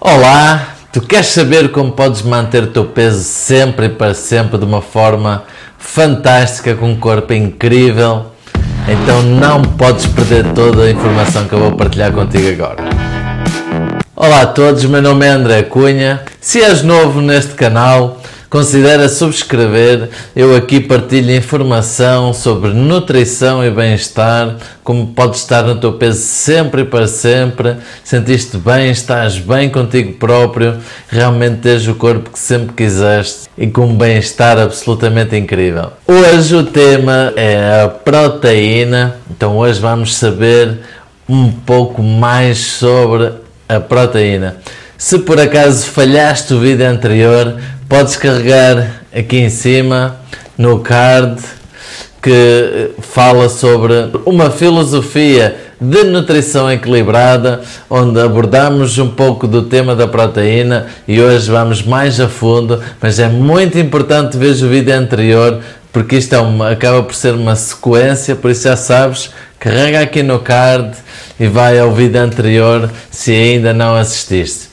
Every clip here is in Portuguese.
Olá, tu queres saber como podes manter o teu peso sempre e para sempre de uma forma fantástica, com um corpo incrível? Então não podes perder toda a informação que eu vou partilhar contigo agora. Olá a todos, meu nome é André Cunha. Se és novo neste canal, Considera subscrever. Eu aqui partilho informação sobre nutrição e bem-estar, como podes estar no teu peso sempre e para sempre, sentiste bem, estás bem contigo próprio, realmente tens o corpo que sempre quiseste e com um bem-estar absolutamente incrível. Hoje o tema é a proteína, então hoje vamos saber um pouco mais sobre a proteína. Se por acaso falhaste o vídeo anterior, podes carregar aqui em cima no card que fala sobre uma filosofia de nutrição equilibrada, onde abordamos um pouco do tema da proteína e hoje vamos mais a fundo, mas é muito importante ver o vídeo anterior porque isto é uma, acaba por ser uma sequência, por isso já sabes, carrega aqui no card e vai ao vídeo anterior se ainda não assististe.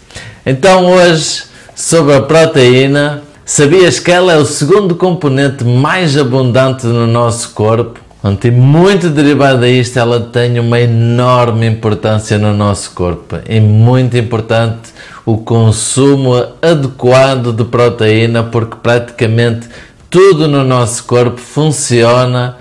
Então hoje sobre a proteína. Sabias que ela é o segundo componente mais abundante no nosso corpo? Onde muito derivado a isto, ela tem uma enorme importância no nosso corpo. É muito importante o consumo adequado de proteína, porque praticamente tudo no nosso corpo funciona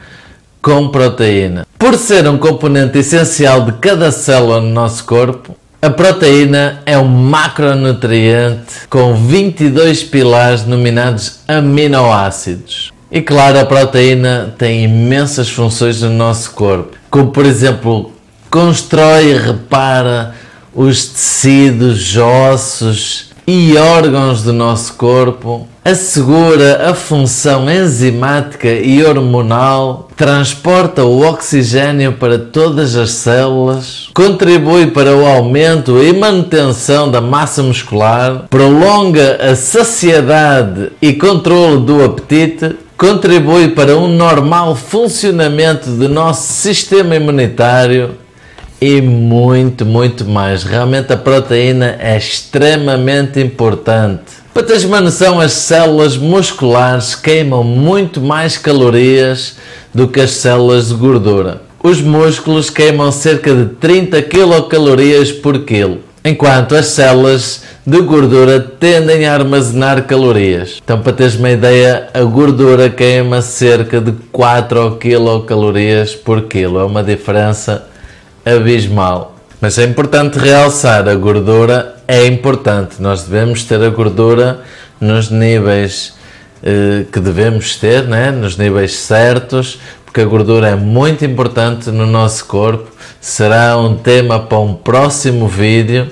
com proteína. Por ser um componente essencial de cada célula no nosso corpo, a proteína é um macronutriente com 22 pilares denominados aminoácidos. E claro, a proteína tem imensas funções no nosso corpo, como por exemplo, constrói e repara os tecidos, ossos e órgãos do nosso corpo, assegura a função enzimática e hormonal, transporta o oxigênio para todas as células, contribui para o aumento e manutenção da massa muscular, prolonga a saciedade e controle do apetite, contribui para um normal funcionamento do nosso sistema imunitário e muito, muito mais. Realmente a proteína é extremamente importante. Para teres uma noção, as células musculares queimam muito mais calorias do que as células de gordura. Os músculos queimam cerca de 30 quilocalorias por quilo, enquanto as células de gordura tendem a armazenar calorias. Então, para teres uma ideia, a gordura queima cerca de 4 quilocalorias por quilo. É uma diferença abismal. Mas é importante realçar, a gordura é importante. Nós devemos ter a gordura nos níveis eh, que devemos ter, né? nos níveis certos, porque a gordura é muito importante no nosso corpo. Será um tema para um próximo vídeo,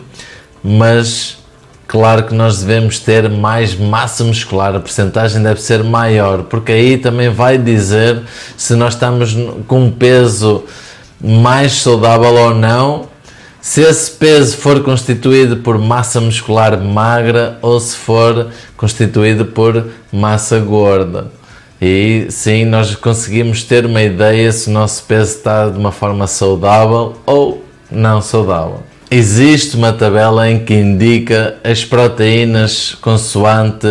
mas claro que nós devemos ter mais massa muscular, a percentagem deve ser maior, porque aí também vai dizer se nós estamos com um peso mais saudável ou não, se esse peso for constituído por massa muscular magra ou se for constituído por massa gorda. E sim, nós conseguimos ter uma ideia se o nosso peso está de uma forma saudável ou não saudável. Existe uma tabela em que indica as proteínas consoante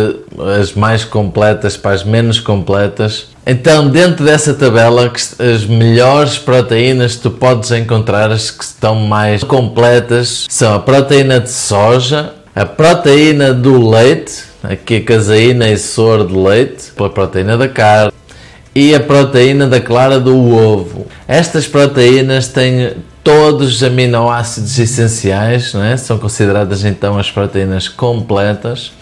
as mais completas para as menos completas. Então, dentro dessa tabela, as melhores proteínas que tu podes encontrar, as que estão mais completas, são a proteína de soja, a proteína do leite, aqui a caseína e soro de leite, a proteína da carne, e a proteína da clara do ovo. Estas proteínas têm todos os aminoácidos essenciais, é? são consideradas então as proteínas completas.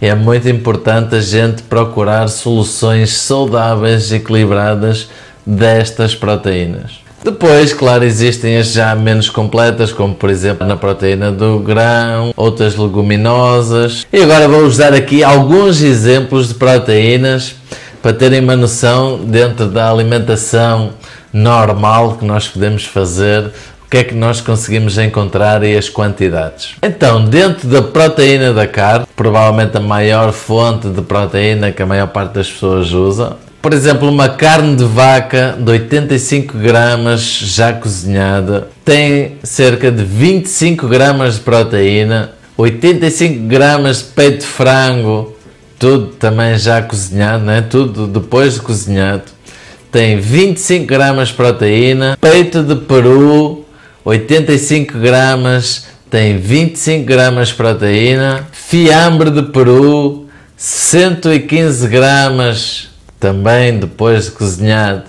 É muito importante a gente procurar soluções saudáveis e equilibradas destas proteínas. Depois, claro, existem as já menos completas, como por exemplo na proteína do grão, outras leguminosas. E agora vou-vos dar aqui alguns exemplos de proteínas para terem uma noção dentro da alimentação normal que nós podemos fazer, que é que nós conseguimos encontrar e as quantidades. Então, dentro da proteína da carne, provavelmente a maior fonte de proteína que a maior parte das pessoas usa, por exemplo, uma carne de vaca de 85 gramas já cozinhada tem cerca de 25 gramas de proteína. 85 gramas de peito de frango, tudo também já cozinhado, né? tudo depois de cozinhado. Tem 25 gramas de proteína. Peito de peru, 85 gramas, tem 25 gramas de proteína. Fiambre de peru, 115 gramas, também depois de cozinhado,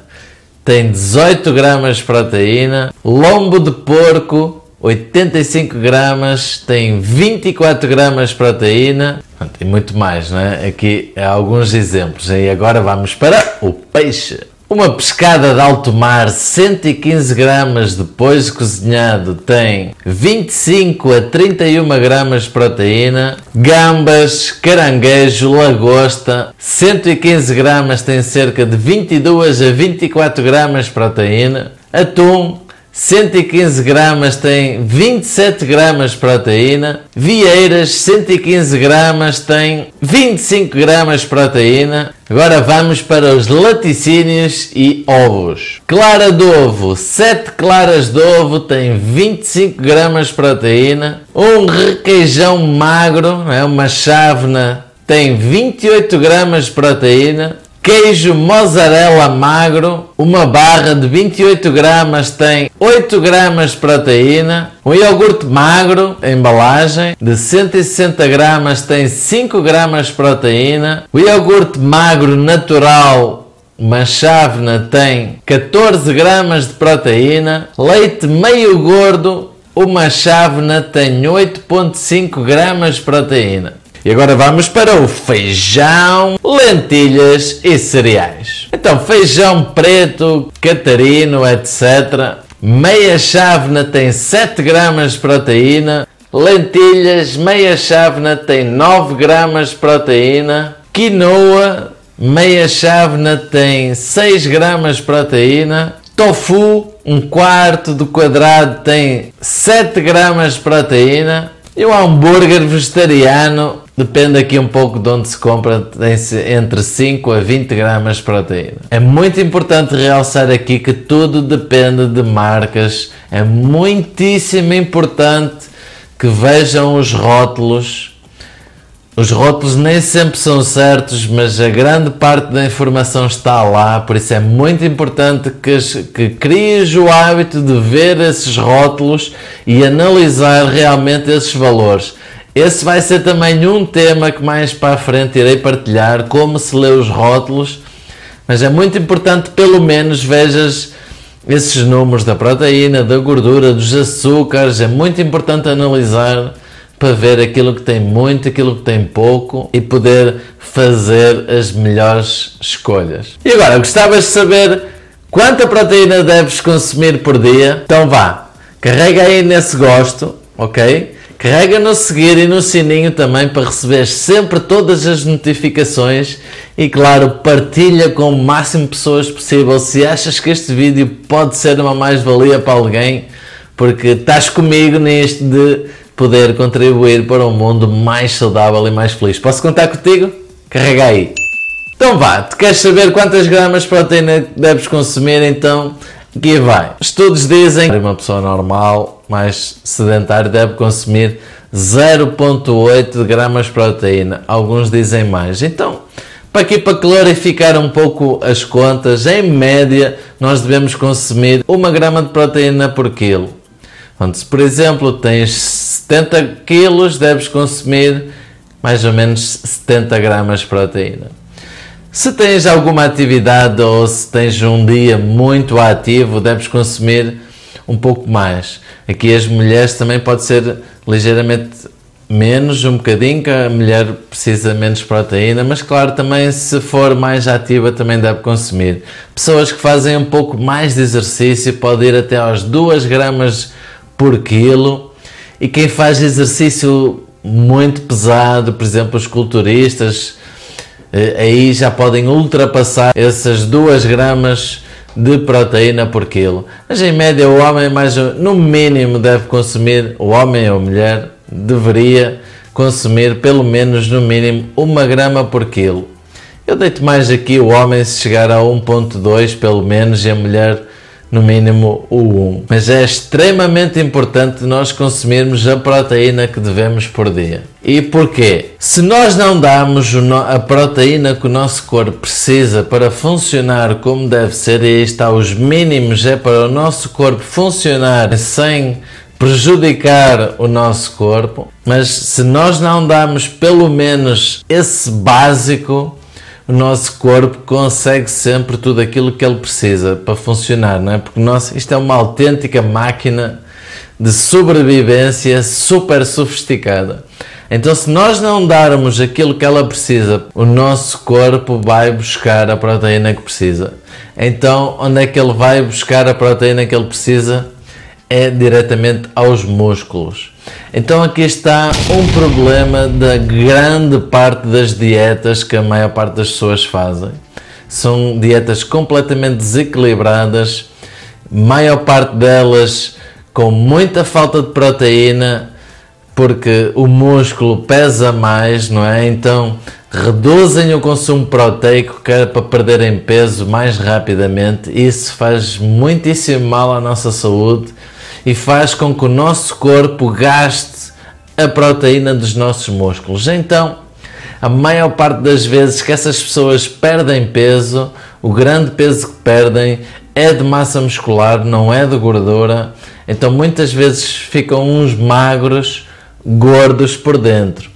tem 18 gramas de proteína. Lombo de porco, 85 gramas, tem 24 gramas de proteína e muito mais, não é? Aqui há alguns exemplos. E agora vamos para o peixe. Uma pescada de alto mar, 115 gramas depois de cozinhado, tem 25 a 31 gramas de proteína. Gambas, caranguejo, lagosta, 115 gramas, tem cerca de 22 a 24 gramas de proteína. Atum, 115 gramas tem 27 gramas de proteína. Vieiras, 115 gramas tem 25 gramas de proteína. Agora vamos para os laticínios e ovos. Clara de ovo, 7 claras de ovo tem 25 gramas de proteína. Um requeijão magro, é uma chávena, tem 28 gramas de proteína. Queijo mozzarella magro, uma barra de 28 gramas tem 8 gramas de proteína. Um iogurte magro, embalagem, de 160 gramas tem 5 gramas de proteína. O iogurte magro natural, uma chávena, tem 14 gramas de proteína. Leite meio gordo, uma chávena tem 8,5 gramas de proteína. E agora vamos para o feijão, lentilhas e cereais. Então, feijão preto, catarino, etc. Meia chávena tem 7 gramas de proteína. Lentilhas, meia chávena tem 9 gramas de proteína. Quinoa, meia chávena tem 6 gramas de proteína. Tofu, um quarto do quadrado tem 7 gramas de proteína. E o hambúrguer vegetariano Depende aqui um pouco de onde se compra, entre 5 a 20 gramas de proteína. É muito importante realçar aqui que tudo depende de marcas. É muitíssimo importante que vejam os rótulos. Os rótulos nem sempre são certos, mas a grande parte da informação está lá, por isso é muito importante que, que o hábito de ver esses rótulos e analisar realmente esses valores. Esse vai ser também um tema que mais para a frente irei partilhar, como se lê os rótulos, mas é muito importante pelo menos vejas esses números da proteína, da gordura, dos açúcares, é muito importante analisar para ver aquilo que tem muito, aquilo que tem pouco e poder fazer as melhores escolhas. E agora, gostavas de saber quanta proteína deves consumir por dia? Então vá, carrega aí nesse gosto, ok? Carrega no seguir e no sininho também para receber sempre todas as notificações e claro, partilha com o máximo de pessoas possível se achas que este vídeo pode ser uma mais-valia para alguém, porque estás comigo neste de poder contribuir para um mundo mais saudável e mais feliz. Posso contar contigo? Carrega aí. Então vá, tu queres saber quantas gramas de proteína deves consumir? Então Aqui vai. Estudos dizem que uma pessoa normal, mais sedentária, deve consumir 0,8 gramas de proteína. Alguns dizem mais. Então, para aqui para clarificar um pouco as contas, em média nós devemos consumir 1 grama de proteína por quilo. Então, se por exemplo tens 70 quilos, deves consumir mais ou menos 70 gramas de proteína. Se tens alguma atividade ou se tens um dia muito ativo, deves consumir um pouco mais. Aqui as mulheres também pode ser ligeiramente menos, um bocadinho, que a mulher precisa menos proteína, mas claro, também se for mais ativa também deve consumir. Pessoas que fazem um pouco mais de exercício pode ir até aos 2 gramas por quilo e quem faz exercício muito pesado, por exemplo, os culturistas, eh, aí já podem ultrapassar essas 2 gramas de proteína por quilo. Mas em média o homem mais no mínimo deve consumir, o homem ou mulher deveria consumir pelo menos no mínimo 1 grama por quilo. Eu deito mais aqui o homem se chegar a 1.2 pelo menos e a mulher no mínimo o 1. Mas é extremamente importante nós consumirmos a proteína que devemos por dia. E porquê? Se nós não damos a proteína que o nosso corpo precisa para funcionar como deve ser, e está os mínimos, é para o nosso corpo funcionar sem prejudicar o nosso corpo, mas se nós não damos pelo menos esse básico, o nosso corpo consegue sempre tudo aquilo que ele precisa para funcionar, não é? Porque nós, isto é uma autêntica máquina de sobrevivência super sofisticada. Então, se nós não darmos aquilo que ela precisa, o nosso corpo vai buscar a proteína que precisa. Então, onde é que ele vai buscar a proteína que ele precisa? É diretamente aos músculos. Então aqui está um problema da grande parte das dietas que a maior parte das pessoas fazem. São dietas completamente desequilibradas, maior parte delas com muita falta de proteína, porque o músculo pesa mais, não é? Então reduzem o consumo proteico que é para perderem peso mais rapidamente. Isso faz muitíssimo mal à nossa saúde e faz com que o nosso corpo gaste a proteína dos nossos músculos. Então, a maior parte das vezes que essas pessoas perdem peso, o grande peso que perdem é de massa muscular, não é de gordura. Então, muitas vezes ficam uns magros, gordos por dentro.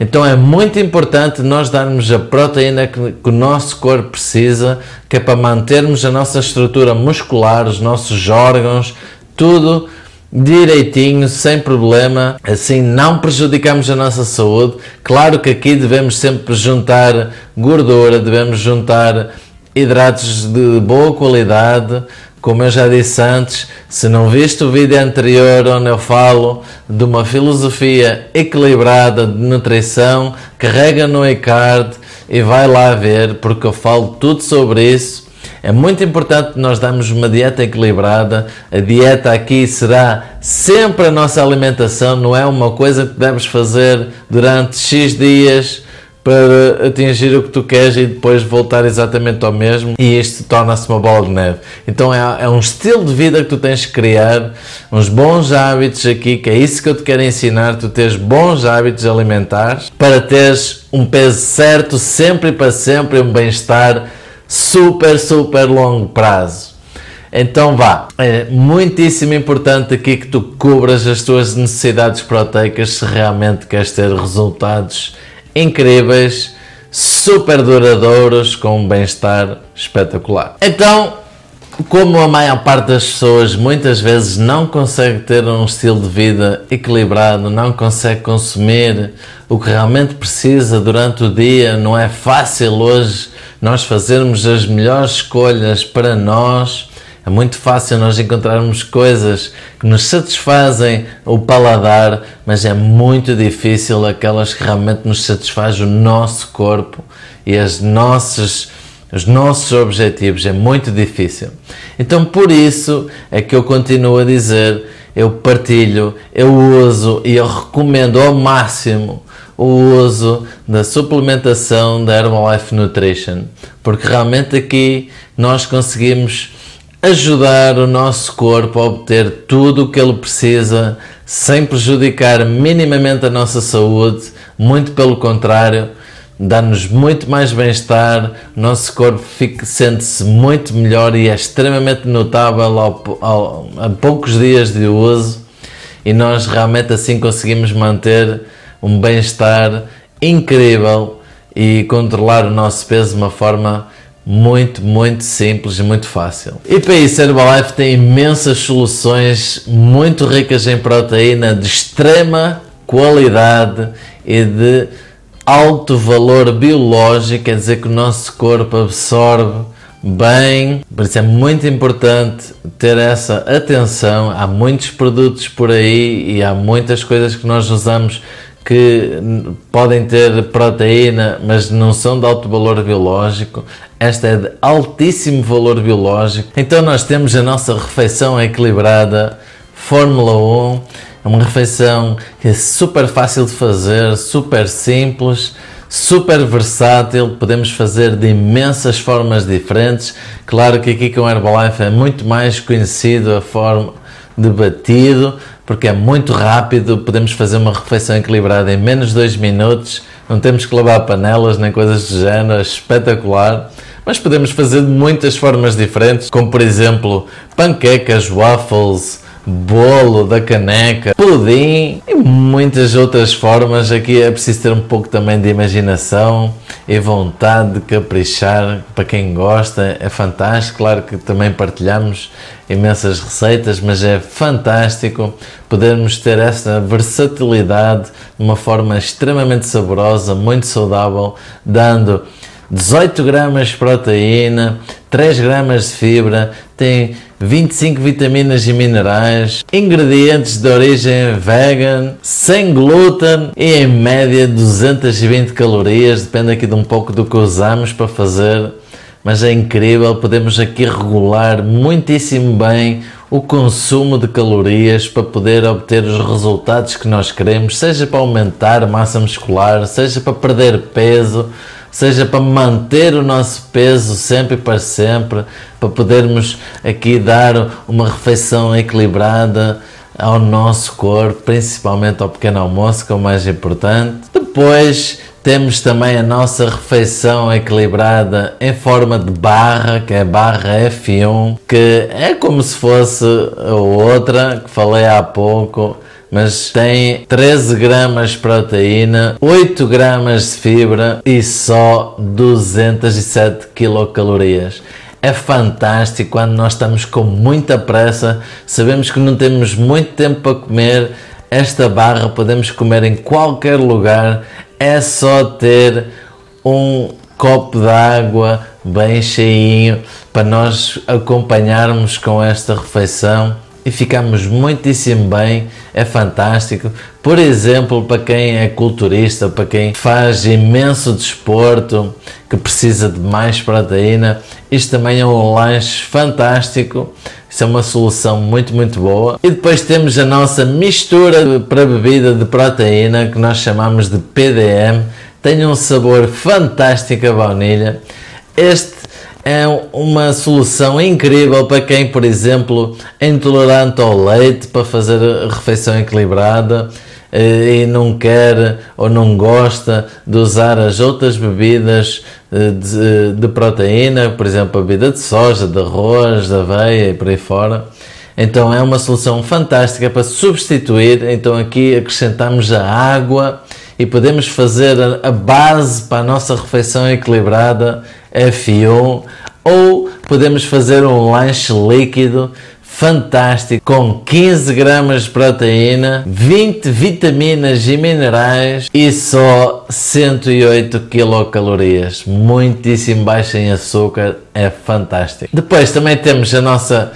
Então é muito importante nós darmos a proteína que, que, o nosso corpo precisa, que é para mantermos a nossa estrutura muscular, os nossos órgãos, tudo direitinho, sem problema, assim não prejudicamos a nossa saúde. Claro que aqui devemos sempre juntar gordura, devemos juntar hidratos de boa qualidade. Como eu já disse antes, se não viste o vídeo anterior onde eu falo de uma filosofia equilibrada de nutrição, carrega no iCard e vai lá ver, porque eu falo tudo sobre isso é muito importante nós darmos uma dieta equilibrada. A dieta aqui será sempre a nossa alimentação, não é uma coisa que devemos fazer durante X dias para atingir o que tu queres e depois voltar exatamente ao mesmo e isto torna-se uma bola de neve. Então é, é, um estilo de vida que tu tens que criar, uns bons hábitos aqui, que é isso que eu te quero ensinar, tu tens bons hábitos alimentares para teres um peso certo sempre e para sempre, um bem-estar super, super longo prazo. Então vá, é muitíssimo importante aqui que tu cubras as tuas necessidades proteicas se realmente queres ter resultados incríveis, super duradouros, com um bem-estar espetacular. Então, como a maior parte das pessoas muitas vezes não consegue ter um estilo de vida equilibrado, não consegue consumir o que realmente precisa durante o dia, não é fácil hoje nós fazermos as melhores escolhas para nós. É muito fácil nós encontrarmos coisas que nos satisfazem o paladar, mas é muito difícil aquelas que realmente nos satisfazem o nosso corpo e as nossas, os nossos objetivos. É muito difícil. Então, por isso é que eu continuo a dizer, eu partilho, eu uso e eu recomendo ao máximo o uso da suplementação da Herbalife Nutrition, porque realmente aqui nós conseguimos ajudar o nosso corpo a obter tudo o que ele precisa sem prejudicar minimamente a nossa saúde, muito pelo contrário, dá-nos muito mais bem-estar, nosso corpo sente-se muito melhor e é extremamente notável ao, ao, a poucos dias de uso. E nós realmente assim conseguimos manter um bem-estar incrível e controlar o nosso peso de uma forma muito, muito simples e muito fácil. E para isso, a Herbalife tem imensas soluções muito ricas em proteína de extrema qualidade e de alto valor biológico, quer dizer que o nosso corpo absorve bem, por isso é muito importante ter essa atenção. Há muitos produtos por aí e há muitas coisas que nós usamos que podem ter proteína, mas não são de alto valor biológico. Esta é de altíssimo valor biológico. Então nós temos a nossa refeição equilibrada Fórmula 1. É uma refeição que é super fácil de fazer, super simples, super versátil, podemos fazer de imensas formas diferentes. Claro que aqui com Herbalife é muito mais conhecido a forma de batido, porque é muito rápido, podemos fazer uma refeição equilibrada em menos de 2 minutos, não temos que lavar panelas nem coisas do género, é espetacular. Mas podemos fazer de muitas formas diferentes, como por exemplo panquecas, waffles, bolo da caneca, pudim e muitas outras formas. Aqui é preciso ter um pouco também de imaginação e vontade de caprichar. Para quem gosta, é fantástico. Claro que também partilhamos imensas receitas, mas é fantástico podermos ter essa versatilidade de uma forma extremamente saborosa, muito saudável, dando 18 gramas de proteína, 3 gramas de fibra, tem 25 vitaminas e minerais, ingredientes de origem vegan, sem glúten e em média 220 calorias, depende aqui de um pouco do que usamos para fazer, mas é incrível, podemos aqui regular muitíssimo bem o consumo de calorias para poder obter os resultados que nós queremos, seja para aumentar massa muscular, seja para perder peso, seja para manter o nosso peso sempre para sempre, para podermos aqui dar uma refeição equilibrada ao nosso corpo, principalmente ao pequeno almoço, que é o mais importante. Depois temos também a nossa refeição equilibrada em forma de barra, que é a barra F1, que é como se fosse a outra que falei há pouco mas tem 13 gramas de proteína, 8 gramas de fibra e só 207 quilocalorias. É fantástico quando nós estamos com muita pressa, sabemos que não temos muito tempo para comer. Esta barra podemos comer em qualquer lugar, é só ter um copo de água bem cheinho para nós acompanharmos com esta refeição e ficamos muitíssimo bem, é fantástico. Por exemplo, para quem é culturista, para quem faz imenso desporto, que precisa de mais proteína, isto também é um lanche fantástico. Isso é uma solução muito, muito boa. E depois temos a nossa mistura para bebida de proteína, que nós chamamos de PDM. Tem um sabor fantástico a baunilha. Este é uma solução incrível para quem, por exemplo, é intolerante ao leite para fazer refeição equilibrada eh, e não quer ou não gosta de usar as outras bebidas eh, de, de proteína, por exemplo, a bebida de soja, de arroz, de aveia e por aí fora. Então é uma solução fantástica para substituir. Então aqui acrescentamos a água e podemos fazer a base para a nossa refeição equilibrada F1 ou podemos fazer um lanche líquido fantástico com 15 gramas de proteína, 20 vitaminas e minerais e só 108 quilocalorias. Muitíssimo baixo em açúcar, é fantástico. Depois também temos a nossa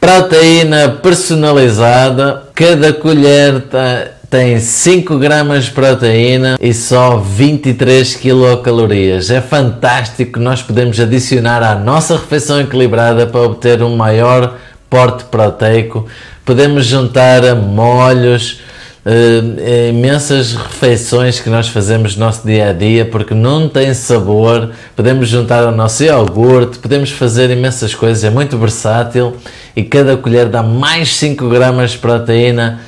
proteína personalizada. Cada colher está tem 5 gramas de proteína e só 23 quilocalorias. É fantástico, nós podemos adicionar à nossa refeição equilibrada para obter um maior porte proteico. Podemos juntar a molhos, uh, imensas refeições que nós fazemos no nosso dia a dia porque não tem sabor. Podemos juntar ao nosso iogurte, podemos fazer imensas coisas, é muito versátil e cada colher dá mais 5 gramas de proteína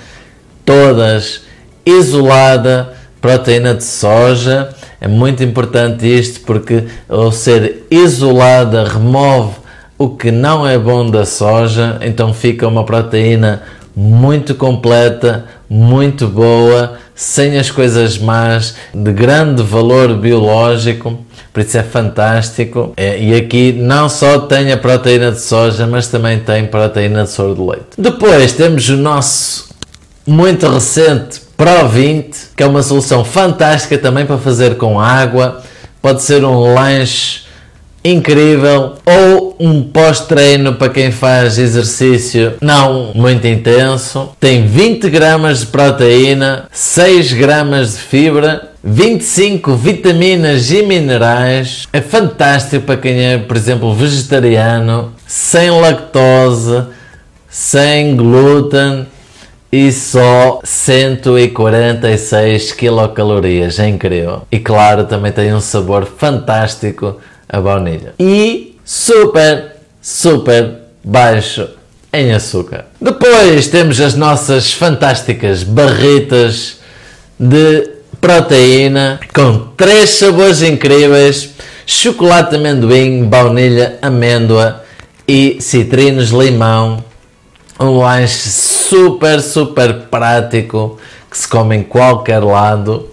todas isolada, proteína de soja. É muito importante isto porque ao ser isolada remove o que não é bom da soja, então fica uma proteína muito completa, muito boa, sem as coisas más, de grande valor biológico, por isso é fantástico. É, e aqui não só tem a proteína de soja, mas também tem proteína de soro de leite. Depois temos o nosso muito recente Pro 20, que é uma solução fantástica também para fazer com água. Pode ser um lanche incrível ou um pós-treino para quem faz exercício não muito intenso. Tem 20 gramas de proteína, 6 gramas de fibra, 25 vitaminas e minerais. É fantástico para quem é, por exemplo, vegetariano, sem lactose, sem glúten e só 146 quilocalorias. É incrível. E claro, também tem um sabor fantástico a baunilha. E super, super baixo em açúcar. Depois temos as nossas fantásticas barritas de proteína com três sabores incríveis: chocolate amendoim, baunilha, amêndoa e citrinos limão. Um lanche super, super prático que se come em qualquer lado.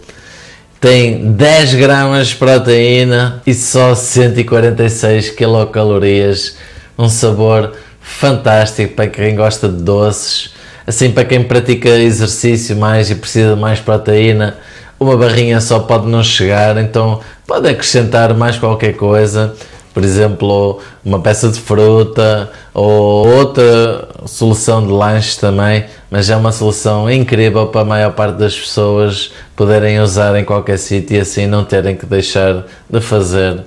Tem 10 gramas de proteína e só 146 quilocalorias. Um sabor fantástico para quem gosta de doces. Assim, para quem pratica exercício mais e precisa de mais proteína, uma barrinha só pode não chegar, então pode acrescentar mais qualquer coisa, por exemplo, uma peça de fruta ou outra solução de lanche também, mas é uma solução incrível para a maior parte das pessoas poderem usar em qualquer sítio e assim não terem que deixar de fazer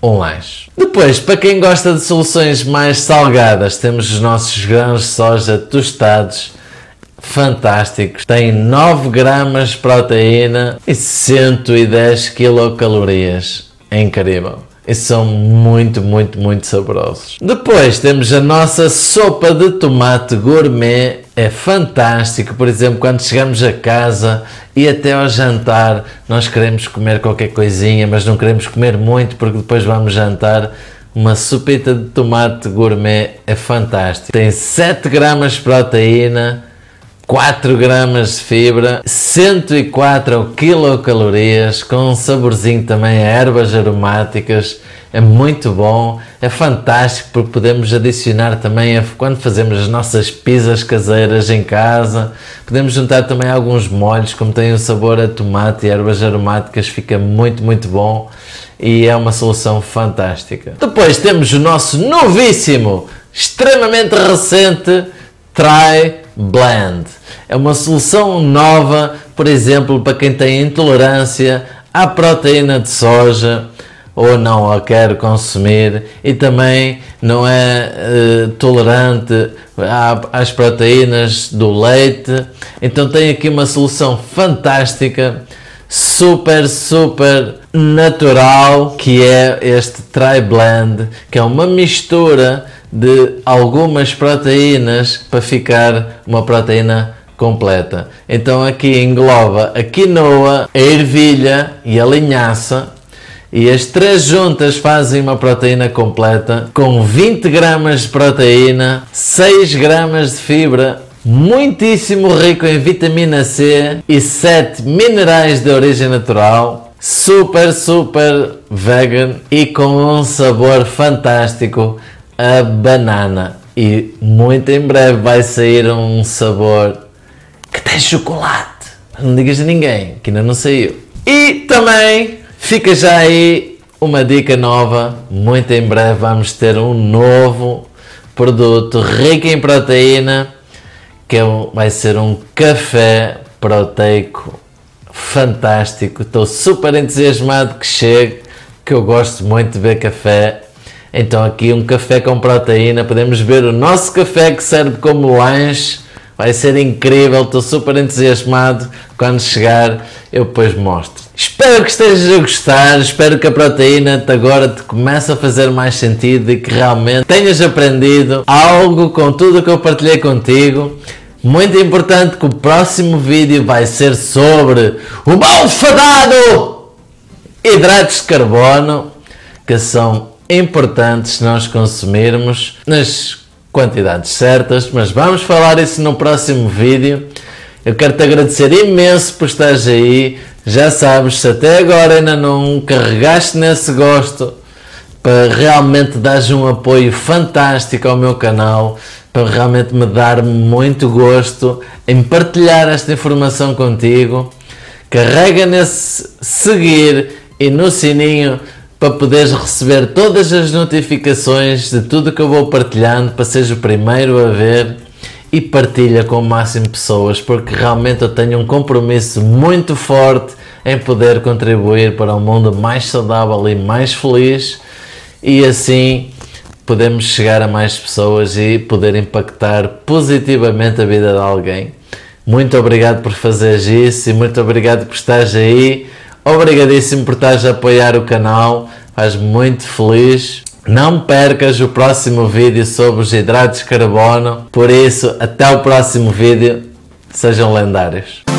um lanche. Depois, para quem gosta de soluções mais salgadas, temos os nossos grãos de soja tostados, fantásticos. Tem 9 gramas de proteína e 110 quilocalorias. É incrível e são muito, muito, muito saborosos. Depois temos a nossa sopa de tomate gourmet, é fantástico. Por exemplo, quando chegamos a casa e até ao jantar, nós queremos comer qualquer coisinha, mas não queremos comer muito porque depois vamos jantar. Uma sopita de tomate gourmet é fantástico. Tem 7 gramas de proteína 4 gramas de fibra, 104 quilocalorias, com um saborzinho também a ervas aromáticas, é muito bom, é fantástico porque podemos adicionar também, quando fazemos as nossas pizzas caseiras em casa, podemos juntar também alguns molhos, como tem o sabor a tomate e ervas aromáticas, fica muito, muito bom e é uma solução fantástica. Depois temos o nosso novíssimo, extremamente recente, Try Blend. É uma solução nova, por exemplo, para quem tem intolerância à proteína de soja ou não a quer consumir e também não é uh, tolerante às proteínas do leite. Então tem aqui uma solução fantástica, super, super natural, que é este Try Blend, que é uma mistura de algumas proteínas para ficar uma proteína completa. Então aqui engloba a quinoa, a ervilha e a linhaça e as três juntas fazem uma proteína completa com 20 gramas de proteína, 6 gramas de fibra, muitíssimo rico em vitamina C e 7 minerais de origem natural, super, super vegan e com um sabor fantástico a banana. E muito em breve vai sair um sabor que tem chocolate. Não digas a ninguém, que ainda não saiu. E também fica já aí uma dica nova. Muito em breve vamos ter um novo produto rico em proteína que é vai ser um café proteico fantástico. Estou super entusiasmado que chegue, que eu gosto muito de ver café então aqui um café com proteína, podemos ver o nosso café que serve como lanche. Vai ser incrível, estou super entusiasmado. Quando chegar, eu depois mostro. Espero que estejas a gostar, espero que a proteína agora te comece a fazer mais sentido e que realmente tenhas aprendido algo com tudo o que eu partilhei contigo. Muito importante que o próximo vídeo vai ser sobre o malfadado hidratos de carbono, que são importantes nós consumirmos nas quantidades certas, mas vamos falar isso no próximo vídeo. Eu quero te agradecer imenso por estares aí. Já sabes, se até agora ainda não carregaste nesse gosto para realmente dares um apoio fantástico ao meu canal, para realmente me dar muito gosto em partilhar esta informação contigo. Carrega nesse seguir e no sininho para poderes receber todas as notificações de tudo que eu vou partilhando, para seres o primeiro a ver e partilha com o máximo de pessoas, porque realmente eu tenho um compromisso muito forte em poder contribuir para um mundo mais saudável e mais feliz e assim podemos chegar a mais pessoas e poder impactar positivamente a vida de alguém. Muito obrigado por fazeres isso e muito obrigado por estares aí. Obrigadíssimo por estares a apoiar o canal, faz muito feliz. Não percas o próximo vídeo sobre os hidratos de carbono. Por isso, até o próximo vídeo. Sejam lendários.